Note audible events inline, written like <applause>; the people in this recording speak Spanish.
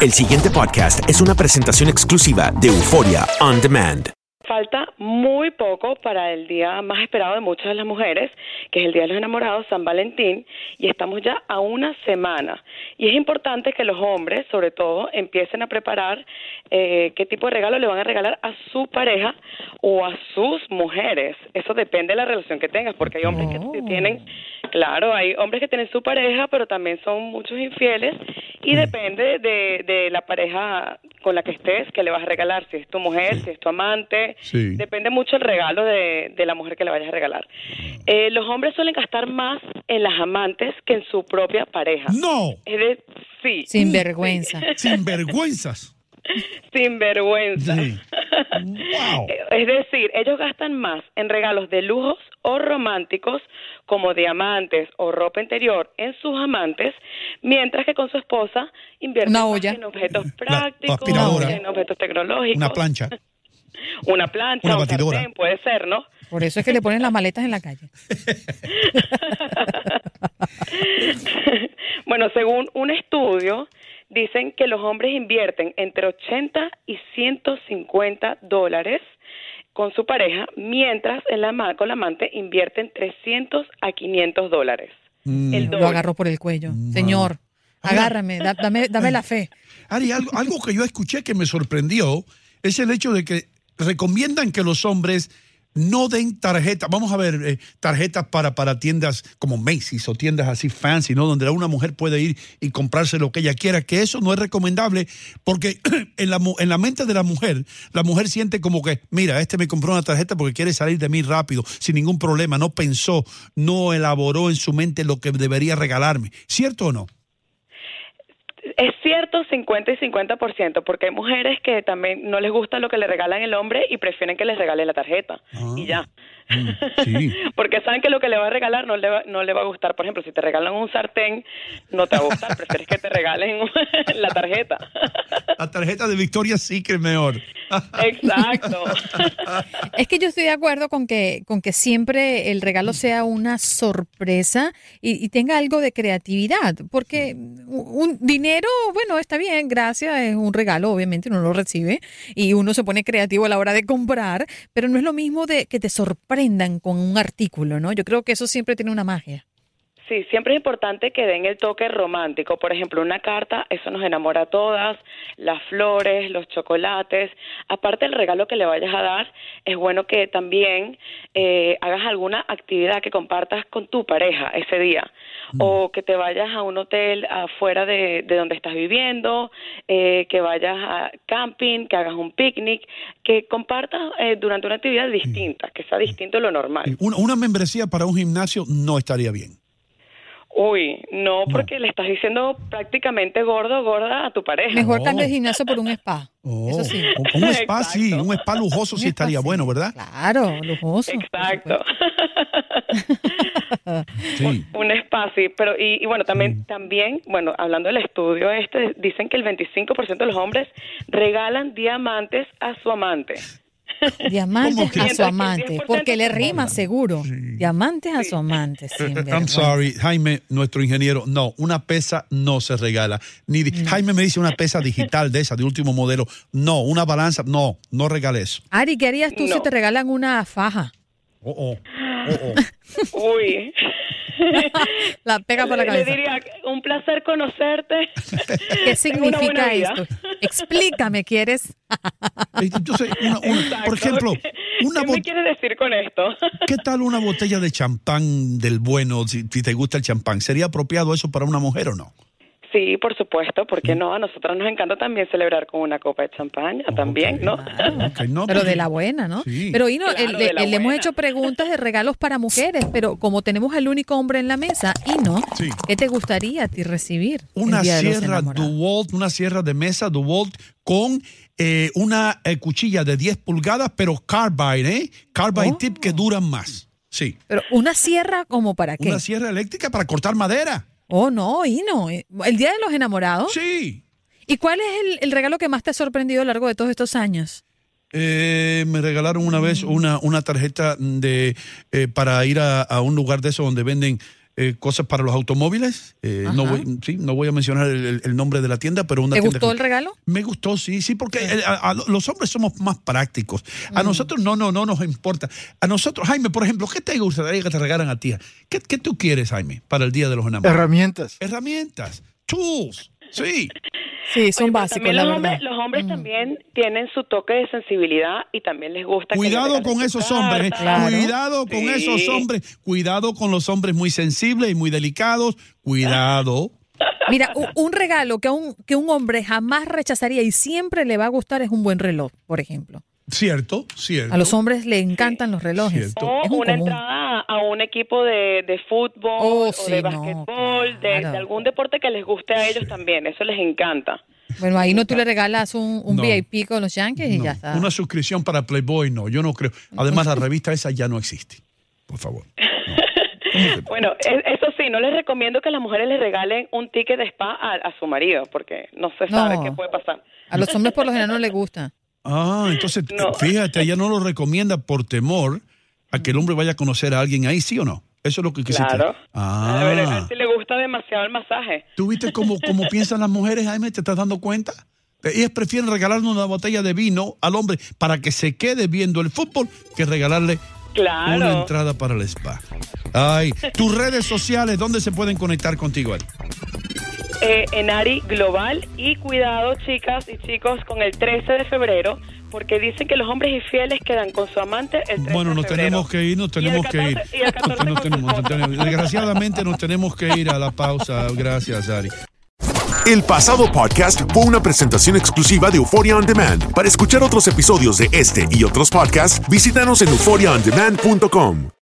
El siguiente podcast es una presentación exclusiva de Euforia On Demand. Falta muy poco para el día más esperado de muchas de las mujeres, que es el Día de los Enamorados, San Valentín, y estamos ya a una semana. Y es importante que los hombres, sobre todo, empiecen a preparar eh, qué tipo de regalo le van a regalar a su pareja o a sus mujeres. Eso depende de la relación que tengas, porque hay hombres que tienen, claro, hay hombres que tienen su pareja, pero también son muchos infieles, y depende de, de la pareja con la que estés, que le vas a regalar, si es tu mujer, si es tu amante, Sí. depende mucho el regalo de, de la mujer que le vayas a regalar. Eh, los hombres suelen gastar más en las amantes que en su propia pareja. No, Es de, sí, Sin vergüenza. sin vergüenzas. <laughs> sin vergüenza. Sí. Wow. <laughs> Es decir, ellos gastan más en regalos de lujos o románticos como diamantes o ropa interior en sus amantes, mientras que con su esposa invierten Una más olla. en objetos <laughs> La- prácticos, aspiradora. en objetos tecnológicos. Una plancha. <laughs> Una plancha, Una un batidora. sartén, puede ser, ¿no? Por eso es que le ponen las maletas en la calle. bueno, según un estudio, dicen que los hombres invierten entre 80 y 150 dólares con su pareja, mientras en la, ama- con la amante invierten 300 a 500 dólares. El Lo agarró por el cuello. Señor, agárrame, da- dame, dame la fe. Ari, algo, algo que yo escuché que me sorprendió es el hecho de que recomiendan que los hombres no den tarjetas, vamos a ver, eh, tarjetas para, para tiendas como Macy's o tiendas así fancy, ¿no? Donde una mujer puede ir y comprarse lo que ella quiera, que eso no es recomendable porque <clears throat> en la, en la mente de la mujer, la mujer siente como que, mira, este me compró una tarjeta porque quiere salir de mí rápido, sin ningún problema, no pensó, no elaboró en su mente lo que debería regalarme, ¿cierto o no? Es cierto 50 y 50%, porque hay mujeres que también no les gusta lo que le regalan el hombre y prefieren que les regale la tarjeta. Y ya. Mm, sí. <laughs> porque saben que lo que le va a regalar no le va, no le va a gustar. Por ejemplo, si te regalan un sartén, no te va a gustar. prefieres que te regalen <laughs> la tarjeta. La tarjeta de Victoria sí que es mejor. Exacto. Es que yo estoy de acuerdo con que, con que siempre el regalo sea una sorpresa y, y tenga algo de creatividad, porque un dinero, bueno, está bien, gracias, es un regalo, obviamente uno lo recibe y uno se pone creativo a la hora de comprar, pero no es lo mismo de que te sorprendan con un artículo, ¿no? Yo creo que eso siempre tiene una magia. Sí, siempre es importante que den el toque romántico. Por ejemplo, una carta, eso nos enamora a todas, las flores, los chocolates. Aparte del regalo que le vayas a dar, es bueno que también eh, hagas alguna actividad que compartas con tu pareja ese día. O que te vayas a un hotel afuera de, de donde estás viviendo, eh, que vayas a camping, que hagas un picnic, que compartas eh, durante una actividad distinta, que sea distinto a lo normal. Una, una membresía para un gimnasio no estaría bien. Uy, no, porque le estás diciendo prácticamente gordo gorda a tu pareja. Mejor Oh. cambio de gimnasio por un spa. Oh, Eso sí. Un un spa sí, un spa lujoso sí spa, estaría sí. bueno, ¿verdad? Claro, lujoso. Exacto. Sí. <laughs> Un espacio, pero y, y bueno, también también, bueno, hablando del estudio este, dicen que el 25% de los hombres regalan diamantes a su amante. <laughs> Diamantes a su amante, 10% porque le rima seguro. Diamantes a su amante. <laughs> I'm sorry, Jaime, nuestro ingeniero. No, una pesa no se regala. Ni di- Jaime me dice una pesa digital de esa, de último modelo. No, una balanza. No, no regales. Ari, ¿qué harías tú si te regalan una faja? Oh, oh. Uy. <laughs> La pega por la Le- le cabeza. diría, un placer conocerte. <laughs> ¿Qué significa esto? Explícame, ¿quieres? <laughs> Entonces, una- una- Exacto. por ejemplo, una ¿Qué me quieres decir con esto? ¿qué tal una botella de champán del bueno, si, si te gusta el champán? ¿Sería apropiado eso para una mujer o no? Sí, por supuesto, ¿por qué no? A nosotros nos encanta también celebrar con una copa de champaña, también, ¿no? <laughs> Pero porque- de la buena, ¿no? Sí. Pero Ino, Claro, el- de la el- le hemos hecho preguntas de regalos para mujeres, pero como tenemos al único hombre en la mesa, Ino, Sí. ¿qué te gustaría a ti recibir? una sierra? DeWalt, una sierra de mesa DeWalt con eh, una eh, cuchilla de 10 pulgadas, pero carbide, ¿eh? Carbide Oh. tip que duran más. Sí. Pero una sierra como para qué? Una sierra eléctrica para cortar madera. Oh, no, Ino. eh, El Día de los Enamorados. Sí. ¿Y cuál es el, el regalo que más te ha sorprendido a lo largo de todos estos años? Eh, me regalaron una vez una, una tarjeta de eh, para ir a, a un lugar de eso donde venden eh, cosas para los automóviles. Eh, no, voy, sí, no voy a mencionar el, nombre de la tienda, pero una ¿Te tienda gustó que- el regalo? Me gustó, sí, sí, porque a- a los hombres somos más prácticos. A nosotros no, no, no nos importa. A nosotros, Jaime, por ejemplo, ¿qué te gustaría que te regalan a ti? ¿Qué, qué tú quieres, Jaime, para el Día de los Enamorados? Herramientas. Herramientas, tools, sí. Sí, son Oye, básicos, también la los verdad. hombres, los hombres también tienen su toque de sensibilidad y también les gusta. les Cuidado con esos hombres, eh. Claro. cuidado con Sí. esos hombres, cuidado con los hombres muy sensibles y muy delicados, cuidado. <laughs> Mira, un regalo que un, que un hombre jamás rechazaría y siempre le va a gustar es un buen reloj, por ejemplo. Cierto, cierto. A los hombres le encantan los relojes. Cierto. O Es un una común. entrada a un equipo de, de fútbol Oh, o sí, de no, basquetbol, de- de, claro. algún deporte que les guste a ellos también. Eso les encanta. Bueno, ahí no tú le regalas un, un No. VIP con los Yankees y No, ya está. Una suscripción para Playboy, no, yo no creo. Además, la <laughs> revista esa ya no existe. Por favor. Bueno, e- eso sí, no les recomiendo que las mujeres les regalen un ticket de spa a, a su marido, porque no se sabe No. qué puede pasar. A los hombres por lo general no les gusta. Ah, entonces, No. fíjate, ella no lo recomienda por temor a que el hombre vaya a conocer a alguien ahí, ¿sí o no? Eso es lo que quisiste. Claro. A ver, a ver Ah. si le gusta demasiado el masaje. ¿Tú viste cómo, cómo <laughs> piensan las mujeres, Jaime? ¿Te estás dando cuenta? Ellas prefieren regalarle una botella de vino al hombre para que se quede viendo el fútbol que regalarle una Claro. entrada para el spa. Ay, tus redes sociales, ¿dónde se pueden conectar contigo? Ari? Eh, en Ari Global y cuidado chicas y chicos con el 13 de febrero porque dicen que los hombres infieles quedan con su amante el 13 Bueno, nos tenemos que ir, nos Y el tenemos que ir. 14 y el <laughs> 14 Nos con su tenemos- nos esposa. tenemos- desgraciadamente nos tenemos que ir a la pausa. Gracias, Ari. El pasado podcast fue una presentación exclusiva de Euphoria On Demand. Para escuchar otros episodios de este y otros podcasts, visítanos en euphoriaondemand.com.